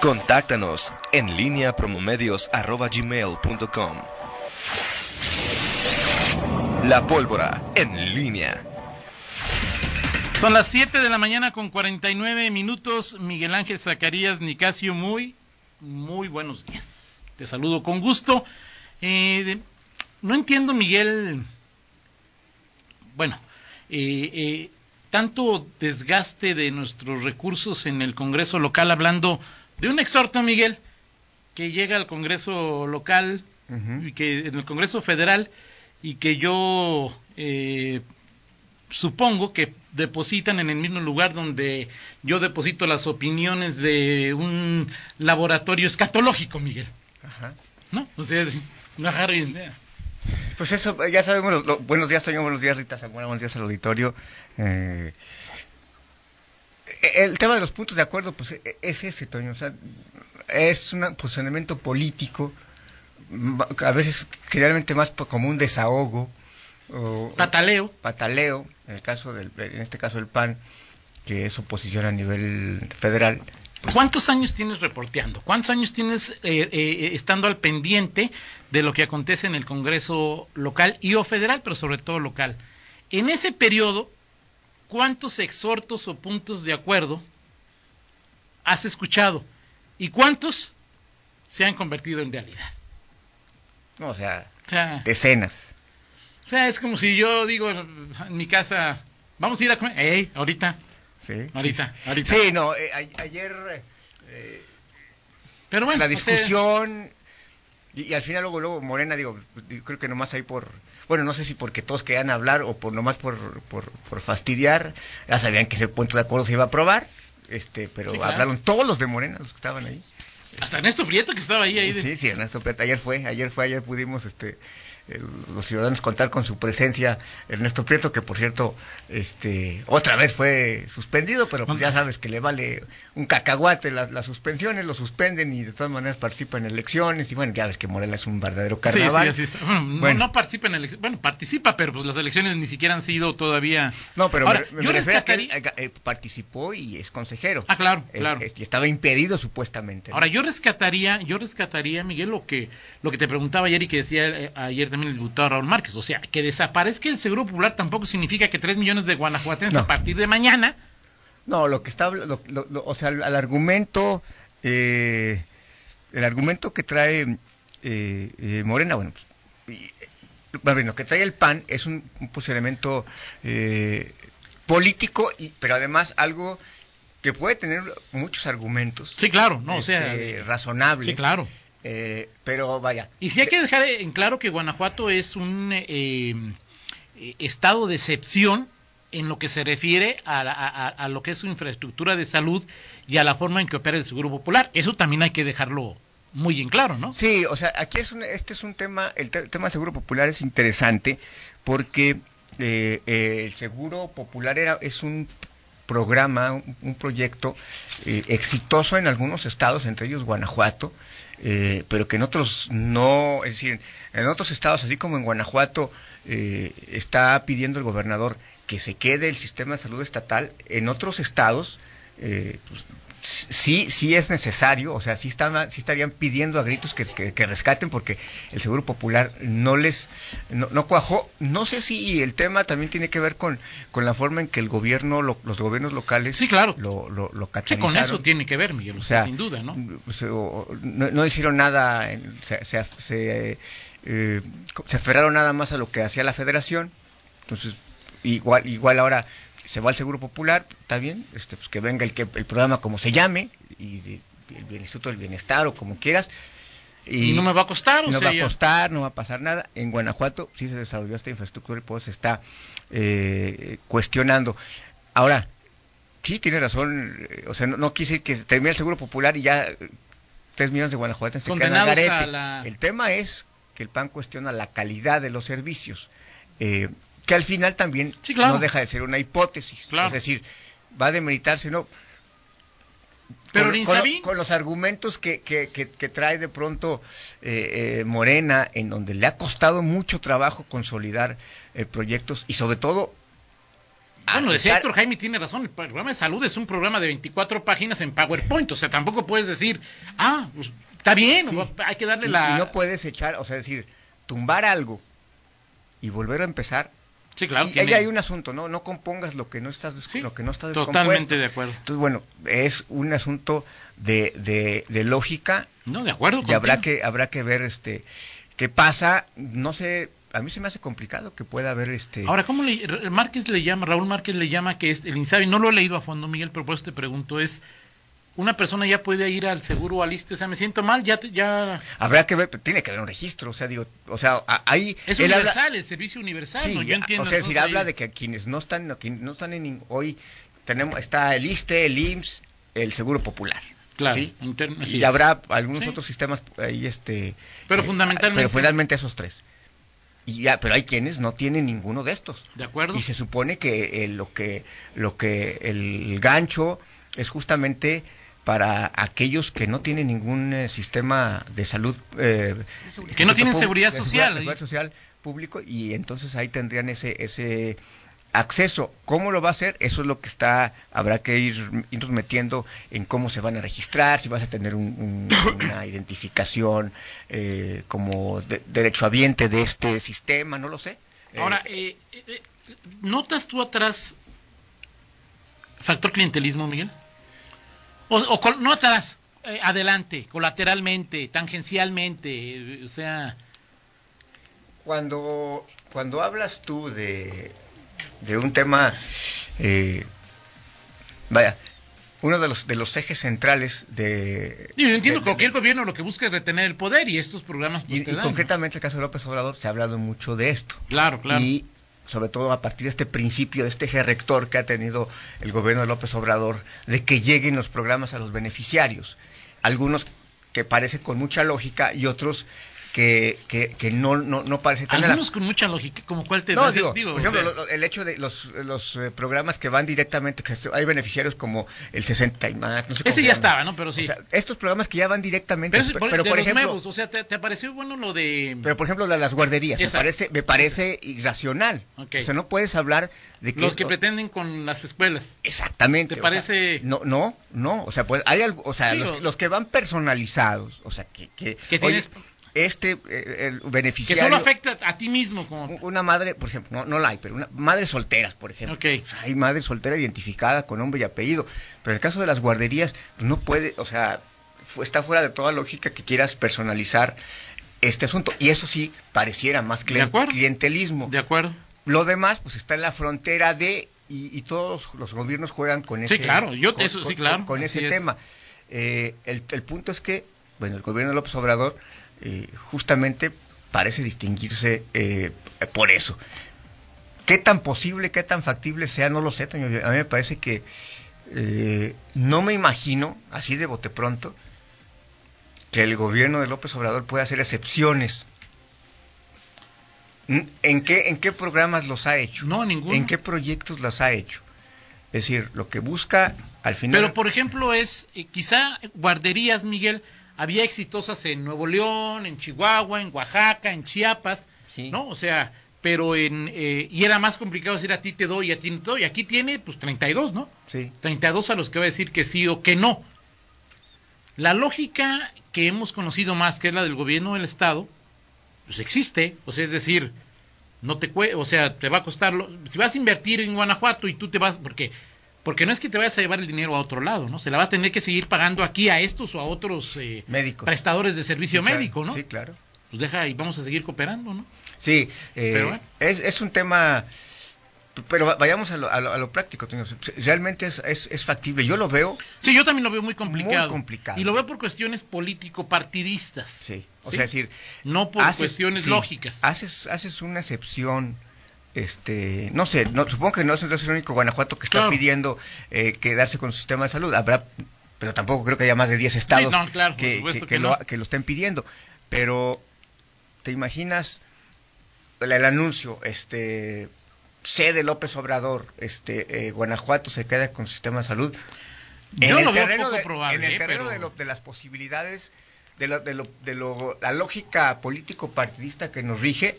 Contáctanos en línea promomedios.com. La pólvora en línea. Son las 7 de la mañana con 49 minutos. Miguel Ángel Zacarías Nicasio, muy, muy buenos días. Te saludo con gusto. Eh, no entiendo, Miguel. Bueno, eh, eh, tanto desgaste de nuestros recursos en el Congreso local, hablando de un exhorto, Miguel, que llega al Congreso local y que en el Congreso federal y que yo eh, supongo que depositan en el mismo lugar donde yo deposito las opiniones de un laboratorio escatológico, Miguel. Ajá. ¿No? O sea, no. Pues eso, ya sabemos, buenos días, Toño, buenos días, Rita, buenos días al auditorio. Eh, el tema de los puntos de acuerdo, pues e, es ese, Toño, o sea, es un posicionamiento político, a veces generalmente más como un desahogo. O, pataleo. Pataleo, en, el caso del, en este caso el PAN, que es oposición a nivel federal. ¿Cuántos años tienes reporteando? ¿Cuántos años tienes eh, eh, estando al pendiente de lo que acontece en el Congreso local y o federal, pero sobre todo local? En ese periodo, ¿cuántos exhortos o puntos de acuerdo has escuchado? ¿Y cuántos se han convertido en realidad? O sea, decenas. O sea, es como si yo digo en mi casa, vamos a ir a comer, ¡Ey, ahorita! Sí. Ahorita, ahorita. Sí, no, eh, ayer... Eh, Pero bueno, la discusión... y, al final luego, luego Morena, digo, creo que nomás ahí por... Bueno, no sé si porque todos querían hablar o por nomás por, por, por fastidiar. Ya sabían que ese punto de acuerdo se iba a aprobar, este, pero hablaron todos los de Morena, los que estaban ahí. Hasta Ernesto Prieto que estaba ahí. ahí Sí, sí, Ernesto Prieto. Ayer fue, ayer fue, ayer pudimos este, los ciudadanos contar con su presencia. Ernesto Prieto que por cierto este otra vez fue suspendido pero pues ya sabes que le vale un cacahuate. Las, suspensiones lo suspenden y de todas maneras participa en elecciones. Y bueno ya ves que Morena es un verdadero carnaval. sí, sí, Bueno, no, participa en elecciones bueno participa pero pues las elecciones ni siquiera han sido todavía. No pero me, refiero a que eh, eh, participó y es consejero. Ah claro claro. y estaba impedido supuestamente ahora yo rescataría yo rescataría Miguel lo que lo que te preguntaba ayer y que decía eh, ayer también el diputado Raúl Márquez. O sea, que desaparezca el Seguro Popular tampoco significa que tres millones de guanajuatenses a partir de mañana. No, lo que está, o sea, el, argumento, eh, el argumento que trae eh, eh, Morena, bueno, pues, lo que trae el PAN es un, posicionamiento político, y, pero además algo que puede tener muchos argumentos. Sí, claro, no, o sea, este, razonables. Sí, claro. Eh, pero vaya. Y si hay que dejar en claro que Guanajuato es un eh, eh, estado de excepción en lo que se refiere a, lo que es su infraestructura de salud y a la forma en que opera el Seguro Popular. Eso también hay que dejarlo muy en claro, ¿no? Sí, o sea, aquí es un, este es un tema, el, tema del Seguro Popular es interesante porque el Seguro Popular era, es un programa, un, proyecto exitoso en algunos estados, entre ellos Guanajuato, eh, pero que en otros no, es decir, en otros estados, así como en Guanajuato, eh, está pidiendo el gobernador que se quede el sistema de salud estatal, en otros estados, eh, pues, sí, sí es necesario, o sea, sí, están, sí estarían pidiendo a gritos que, que, rescaten porque el Seguro Popular no les, no, cuajó. No sé si el tema también tiene que ver con, con la forma en que el gobierno, los gobiernos locales sí, claro. lo, lo, lo Sí, con eso tiene que ver, Miguel, o sea, sin duda, ¿no? no, hicieron nada, se, se, se, eh, se aferraron nada más a lo que hacía la federación, entonces igual, igual ahora se va al Seguro Popular, está bien, este, pues que venga el, que, el programa como se llame, y el, Instituto del Bienestar o como quieras. Y, no me va a costar, No va a costar, no va a pasar nada. En Guanajuato sí se desarrolló esta infraestructura y pues se está eh, cuestionando. Ahora, sí tiene razón, o sea, no, quise que termine el Seguro Popular y ya eh, tres millones de guanajuatenses se quedan garete. El tema es que el PAN cuestiona la calidad de los servicios. Eh, que al final también no deja de ser una hipótesis. Es decir, va a demeritarse, ¿no? Pero con, los argumentos que, que, que, trae de pronto eh, eh, Morena, en donde le ha costado mucho trabajo consolidar eh, proyectos y sobre todo Bueno, a decía Héctor Jaime tiene razón, el programa de salud es un programa de 24 páginas en PowerPoint, o sea, tampoco puedes decir, ah, pues está bien, Sí. hay que darle y- la... y no puedes echar, o sea, decir, tumbar algo y volver a empezar. Sí, claro, y tiene- ahí hay un asunto, ¿no? No compongas lo que no estás, Sí, lo que no está totalmente de acuerdo. Entonces, bueno, es un asunto de, de, de lógica No, de acuerdo y habrá que habrá que ver este qué pasa no sé a mí se me hace complicado que pueda haber este Ahora, ¿cómo le, Márquez le llama, Raúl Márquez le llama que es el INSABI? No lo he leído a fondo, Miguel, pero por eso te pregunto, es, ¿una persona ya puede ir al seguro o al ISSSTE? O sea, me siento mal, ya, ya... habrá que ver tiene que haber un registro o sea digo o sea ahí Es habla- universal, el servicio universal, sí, ¿no? Yo entiendo. o sea si habla de que quienes no están quienes no están en hoy tenemos está el ISTE el IMSS el seguro popular Claro, y es. habrá algunos Sí. otros sistemas ahí este Pero eh, fundamentalmente- pero fundamentalmente esos tres y ya pero hay quienes no tienen ninguno de estos ¿De acuerdo? Y se supone que eh, lo que lo que el gancho es justamente para aquellos que no tienen ningún eh, sistema de salud eh, Que no tienen seguridad social. seguridad social público y entonces ahí tendrían ese ese acceso. ¿Cómo lo va a hacer? Eso es lo que está, habrá que ir irnos metiendo en cómo se van a registrar, si vas a tener un- un- una identificación eh, como de- derechohabiente de este sistema, no lo sé. Eh, Ahora, eh, eh, eh, ¿notas tú atrás factor clientelismo, Miguel? O, o col- no atrás, eh, adelante, colateralmente, tangencialmente, eh, o sea... Cuando, cuando hablas tú de, de un tema, eh, vaya, uno de los, de los ejes centrales de... Yo entiendo que cualquier de- gobierno lo que busca es retener el poder y estos programas pues, y, te y dan, concretamente el caso de López Obrador se ha hablado mucho de esto. Claro, claro. Y sobre todo a partir de este principio, de este eje rector que ha tenido el gobierno de López Obrador, de que lleguen los programas a los beneficiarios. Algunos que parece con mucha lógica y otros que, que, que no, no, no parece tan Algunos con mucha lógica, como cuál te no, das- digo, digo, por o ejemplo, sea, lo- lo- el hecho de los, los eh, programas que van directamente, que hay beneficiarios como el 60 y más, no sé cómo Ese se ya estaba, ¿no? Pero sí. O sea, estos programas que ya van directamente, pero, por, pero, de por los ejemplo, nuevos, o sea, ¿te, te pareció bueno lo de... pero por ejemplo la las guarderías, me parece, me parece irracional. Ok. O sea, no puedes hablar de que los que pretenden con las escuelas. Exactamente. ¿Te o sea, parece- no, no, no. O sea, pues hay algo, o sea, Sí, los, o- los que van personalizados, o sea, que, que, Que tienes- este eh, el Que beneficiario, solo afecta a ti mismo como... una madre, por ejemplo, no, no la hay, pero una madre solteras, por ejemplo. Hay madre soltera identificada con nombre y apellido, pero en el caso de las guarderías no puede, o sea, está fuera de toda lógica que quieras personalizar este asunto y eso sí pareciera más De acuerdo. clientelismo. De acuerdo. Lo demás, pues está en la frontera de, y, y todos los gobiernos juegan con ese, claro, yo- con, eso sí, claro, con ese es. tema. Eh, el, el punto es que, bueno, el gobierno de López Obrador eh, justamente parece distinguirse eh, por eso. ¿Qué tan posible, qué tan factible sea? No lo sé, Toño. A mí me parece que eh, no me imagino, así de bote pronto, que el gobierno de López Obrador pueda hacer excepciones. ¿En qué, ¿En qué programas los ha hecho? No, ninguno. ¿En qué proyectos los ha hecho? Es decir, lo que busca al final... Pero, por ejemplo, es, eh, quizá guarderías, Miguel, había exitosas en Nuevo León, en Chihuahua, en Oaxaca, en Chiapas, Sí. ¿no? O sea, pero en, eh, y era más complicado decir a ti te doy y a ti no te doy. Aquí tiene, pues, 32, ¿no? Sí. 32 a los que va a decir que sí o que no. La lógica que hemos conocido más, que es la del gobierno del Estado, pues existe. O sea, es decir, no te o sea, te va a costar, lo- si vas a invertir en Guanajuato y tú te vas, porque porque no es que te vayas a llevar el dinero a otro lado, ¿no? Se la va a tener que seguir pagando aquí a estos o a otros eh, Médicos. prestadores de servicio Sí, claro. médico, ¿no? Sí, claro. Pues deja y vamos a seguir cooperando, ¿no? Sí, eh, Pero bueno. es, es un tema, pero va- vayamos a lo, a lo- a lo práctico. Realmente es, es, es factible. Yo lo veo, Sí, yo también lo veo muy complicado. Muy complicado. Y lo veo por cuestiones político-partidistas. sí. O ¿Sí? sea, es decir, No por haces- cuestiones sí, lógicas. Haces, haces una excepción. Este, no sé, no, supongo que no es, el único Guanajuato que está Claro. pidiendo eh, quedarse con su sistema de salud. Habrá, pero tampoco creo que haya más de 10 estados no, claro, por que, supuesto que- que que no. lo, que lo estén pidiendo. Pero, ¿te imaginas el, el anuncio? Este, sede López Obrador, este, eh, Guanajuato se queda con su sistema de salud. Yo el lo veo terreno poco de- probable, En el ¿eh? terreno pero- de, lo- de las posibilidades, de, lo, de, lo, de lo- la lógica político-partidista que nos rige,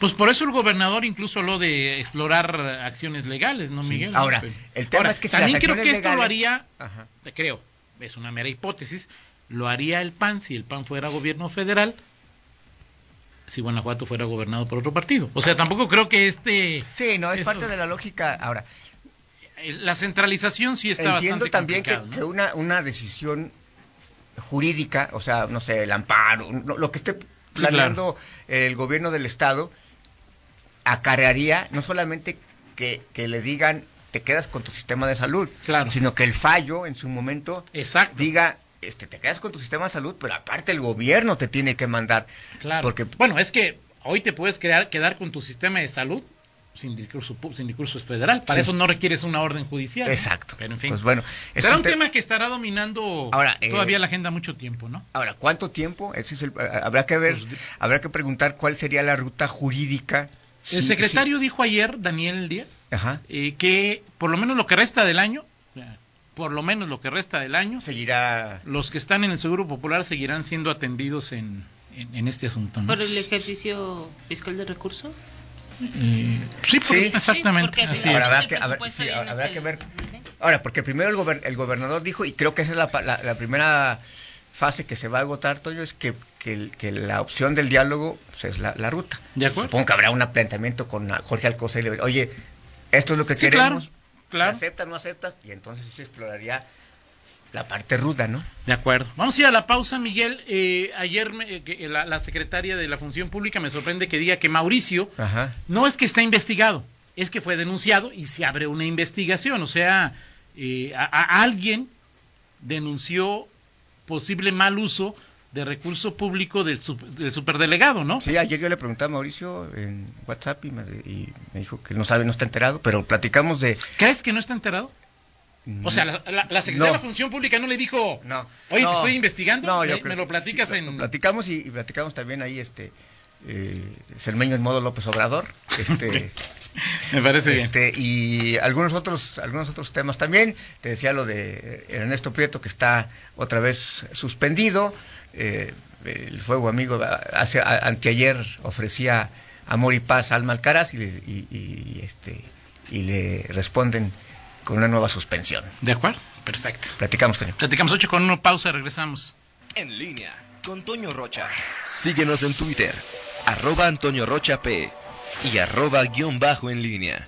Pues por eso el gobernador incluso habló de explorar acciones legales, ¿no, Sí. Miguel? Ahora, Pero- el tema Ahora, es que si también creo que esto lo haría, Ajá. creo, es una mera hipótesis, lo haría el PAN si el PAN fuera gobierno federal, si Guanajuato fuera gobernado por otro partido. O sea, tampoco creo que este Sí, no, es parte de la lógica. Ahora, la centralización sí está entiendo bastante también que, que una, una decisión jurídica, o sea, no sé, el amparo, no- lo que esté Sí, planeando el gobierno del Estado, acarrearía no solamente que, que le digan te quedas con tu sistema de salud, Claro. sino que el fallo en su momento Exacto. diga este te quedas con tu sistema de salud, pero aparte el gobierno te tiene que mandar. Claro. Porque Bueno, es que hoy te puedes crear, quedar con tu sistema de salud sin discurso, pu- sin discurso federal. Para Sí. eso no requieres una orden judicial. ¿no? Exacto. Pero en fin. Pues bueno, es Será un un te- tema que estará dominando Ahora, eh, todavía la agenda mucho tiempo, ¿no? Ahora, ¿cuánto tiempo? Ese es el, eh, habrá que ver, Pues, habrá que preguntar cuál sería la ruta jurídica. El Sí, secretario dijo ayer, Daniel Díaz. Ajá. eh, que por lo menos lo que resta del año, por lo menos lo que resta del año, Seguirá. los que están en el Seguro Popular seguirán siendo atendidos en, en, en este asunto. ¿no? ¿Por el ejercicio fiscal de recurso? Eh, sí, por- Sí. exactamente. Así Ahora es. habrá el que- habrá- habrá ver. Ahora, porque primero el, gober- el gobernador dijo, y creo que esa es la, pa- la- la primera fase que se va a agotar, Toño, es que, que, la opción del diálogo pues, es la, la ruta. ¿De acuerdo? Supongo que habrá un planteamiento con Jorge Alcocer y le oye, esto es lo que Sí, queremos. claro, claro. ¿Se aceptas, no aceptas? Y entonces sí se exploraría la parte ruda, ¿no? De acuerdo. Vamos a ir a la pausa, Miguel. Eh, ayer me- eh, que la, la secretaria de la Función Pública me sorprende que diga que Mauricio Ajá. no es que está investigado, es que fue denunciado y se abre una investigación. O sea, eh, a, a- alguien denunció posible mal uso de recurso público del, del superdelegado, ¿no? Sí, ayer yo le pregunté a Mauricio en WhatsApp y me, y me dijo que no sabe, no está enterado, pero platicamos de... ¿Crees que no está enterado? O sea, la, la- la secretaria No. de la Función Pública no le dijo, No. oye, te estoy investigando, No, me, yo me creo lo que platicas sí, en... Platicamos y, y platicamos también ahí, este, eh, Cermeño en modo López Obrador, este, Me parece bien. este, y algunos otros, algunos otros temas también. Te decía lo de Ernesto Prieto que está otra vez suspendido. Eh, el fuego amigo hace a- anteayer ofrecía amor y paz a Alma Alcaraz y, le- y- y, este y le responden con una nueva suspensión. ¿De acuerdo? Perfecto. Platicamos, Toño. Platicamos 8 con una pausa, regresamos. En línea con Toño Rocha. Síguenos en Twitter, arroba Antonio Rocha P y arroba guion bajo en línea.